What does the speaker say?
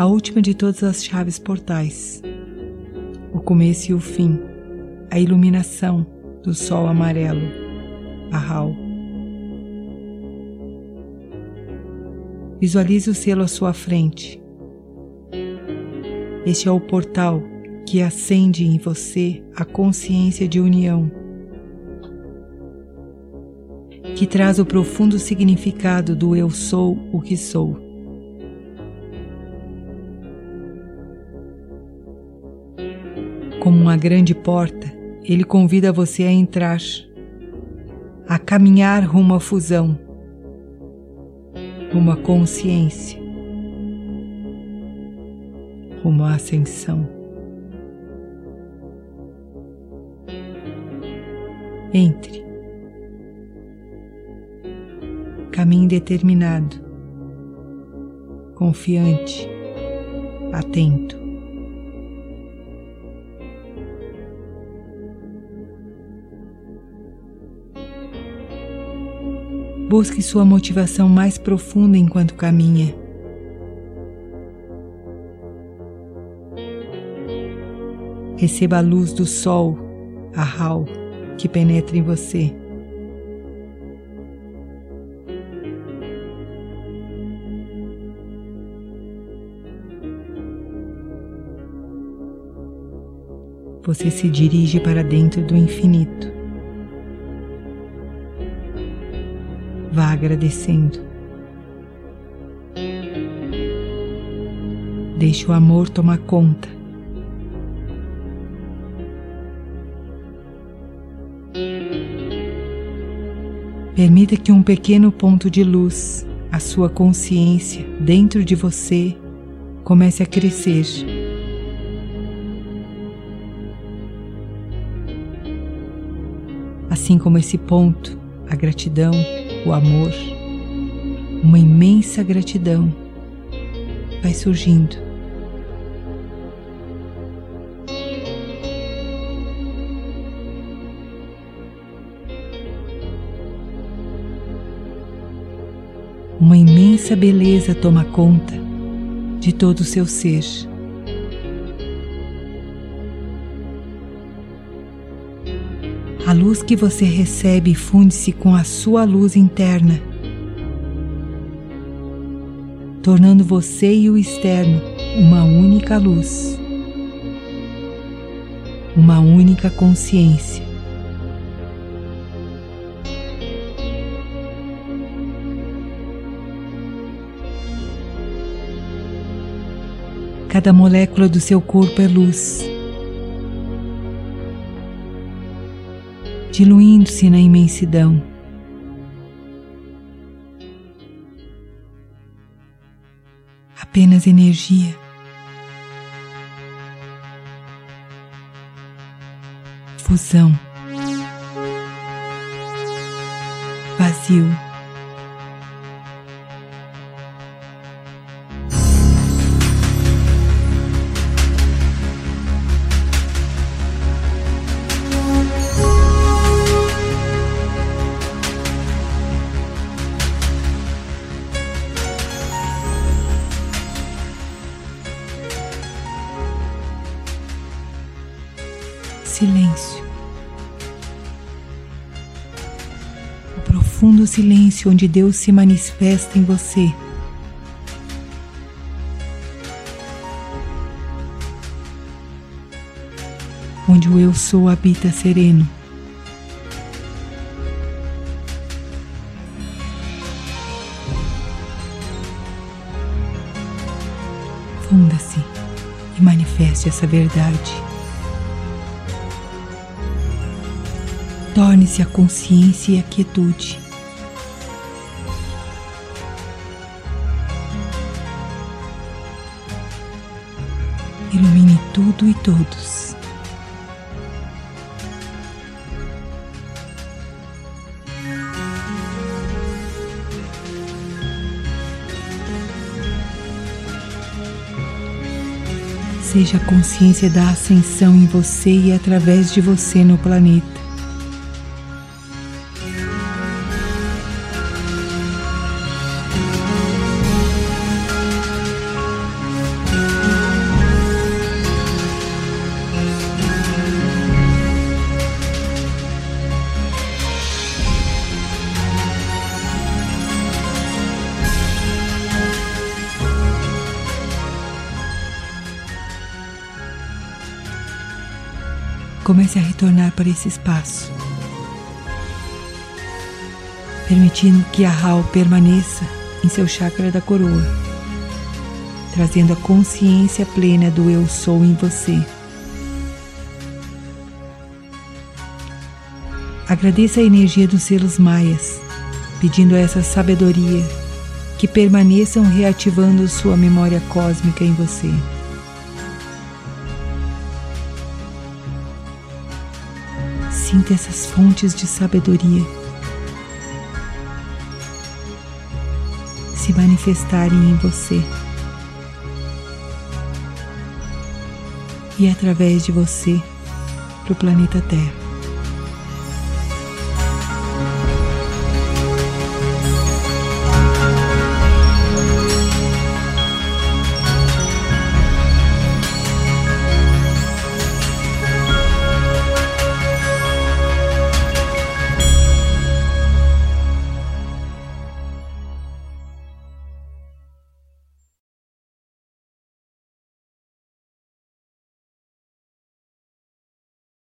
a última de todas as chaves portais, o começo e o fim, a iluminação do sol amarelo, a Hal. Visualize o selo à sua frente. Este é o portal que acende em você a consciência de união, que traz o profundo significado do eu sou o que sou. Como uma grande porta, ele convida você a entrar, a caminhar rumo à fusão, rumo à consciência, rumo à ascensão. Entre. Caminhe determinado, confiante, atento. Busque sua motivação mais profunda enquanto caminha. Receba a luz do sol, a Hal, que penetra em você. Você se dirige para dentro do infinito. Agradecendo. Deixe o amor tomar conta. Permita que um pequeno ponto de luz, a sua consciência dentro de você, comece a crescer. Assim como esse ponto, a gratidão, o amor, uma imensa gratidão vai surgindo. Uma imensa beleza toma conta de todo o seu ser. A luz que você recebe funde-se com a sua luz interna, tornando você e o externo uma única luz, uma única consciência. Cada molécula do seu corpo é luz. Diluindo-se na imensidão. Apenas energia. Fusão. Vazio. Silêncio. O profundo silêncio onde Deus se manifesta em você. Onde o Eu Sou habita sereno. Funda-se e manifeste essa verdade. Torne-se a consciência e a quietude. Ilumine tudo e todos. Seja a consciência da ascensão em você e através de você no planeta. Comece a retornar para esse espaço, permitindo que a Hal permaneça em seu chakra da coroa, trazendo a consciência plena do Eu Sou em você. Agradeça a energia dos selos maias, pedindo essa sabedoria que permaneçam reativando sua memória cósmica em você. Sinta essas fontes de sabedoria se manifestarem em você e através de você para o planeta Terra.